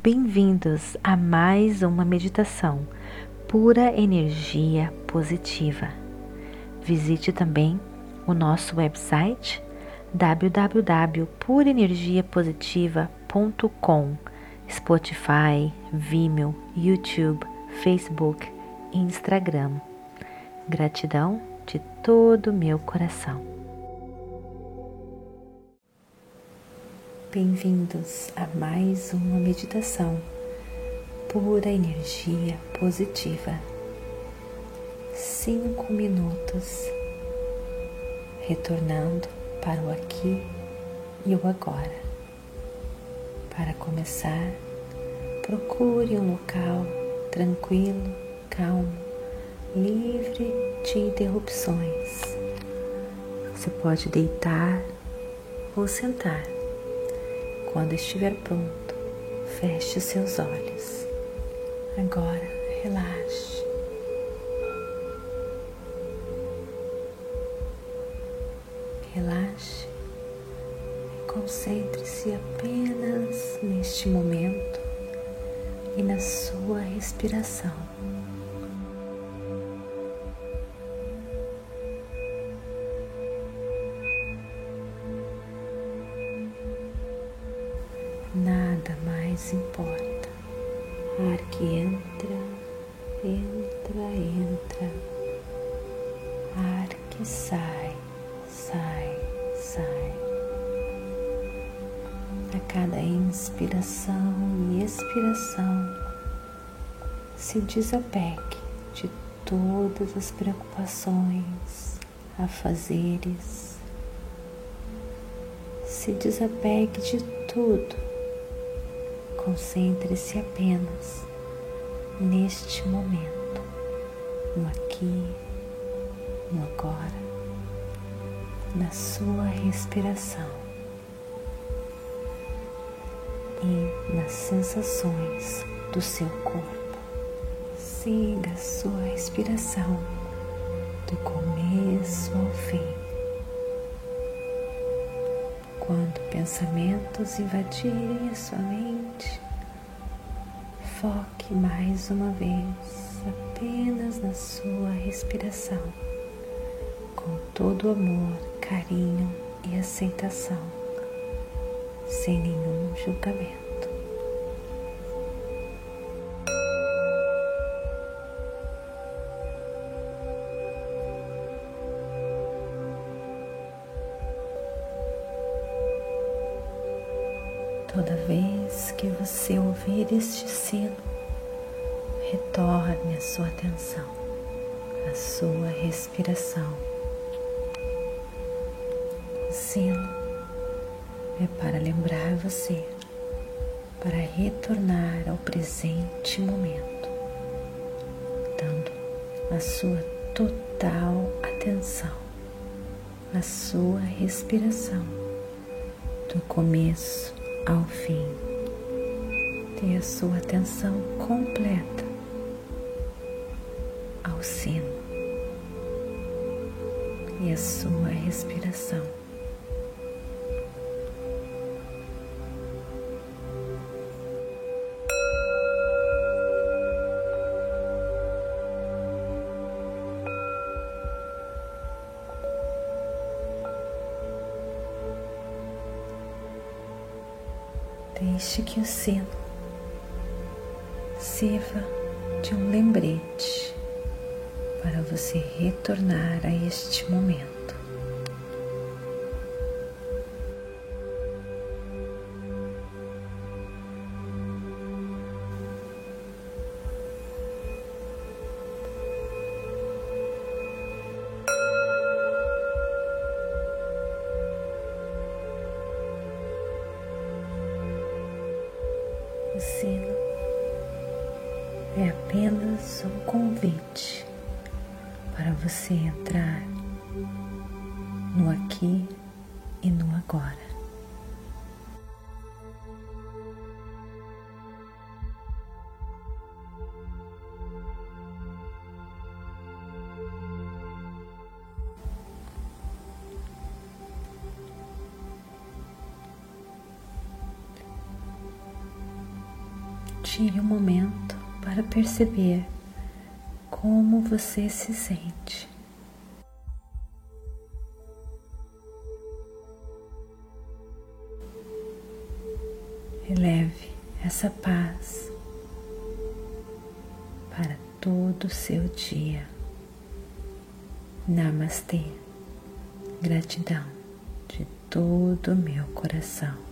Bem-vindos a mais uma meditação pura energia positiva. Visite também o nosso website www.purenergiapositiva.com, Spotify, Vimeo, YouTube, Facebook e Instagram. Gratidão de todo o meu coração. Bem-vindos a mais uma meditação pura energia positiva. Cinco minutos retornando para o aqui e o agora. Para começar, procure um local tranquilo, calmo, livre de interrupções. Você pode deitar ou sentar. Quando estiver pronto, feche seus olhos. Agora relaxe. Relaxe e concentre-se apenas neste momento e na sua respiração. Mais importa. Ar que entra, entra, entra. Ar que sai, sai, sai. A cada inspiração e expiração, se desapegue de todas as preocupações, afazeres. Se desapegue de tudo Concentre-se apenas neste momento, no aqui, no agora, na sua respiração e nas sensações do seu corpo. Siga a sua respiração do começo ao fim. Quando pensamentos invadirem a sua mente, foque mais uma vez apenas na sua respiração, com todo amor, carinho e aceitação, sem nenhum julgamento. Toda vez que você ouvir este sino, retorne a sua atenção, a sua respiração. O sino é para lembrar você, para retornar ao presente momento, dando a sua total atenção à sua respiração do começo ao fim. Dê a sua atenção completa ao sino e a sua respiração. Deixe que o sino sirva de um lembrete para você retornar a este momento. O sino é apenas um convite para você entrar no aqui e no agora. Tire um momento para perceber como você se sente. Eleve essa paz para todo o seu dia. Namastê. Gratidão de todo o meu coração.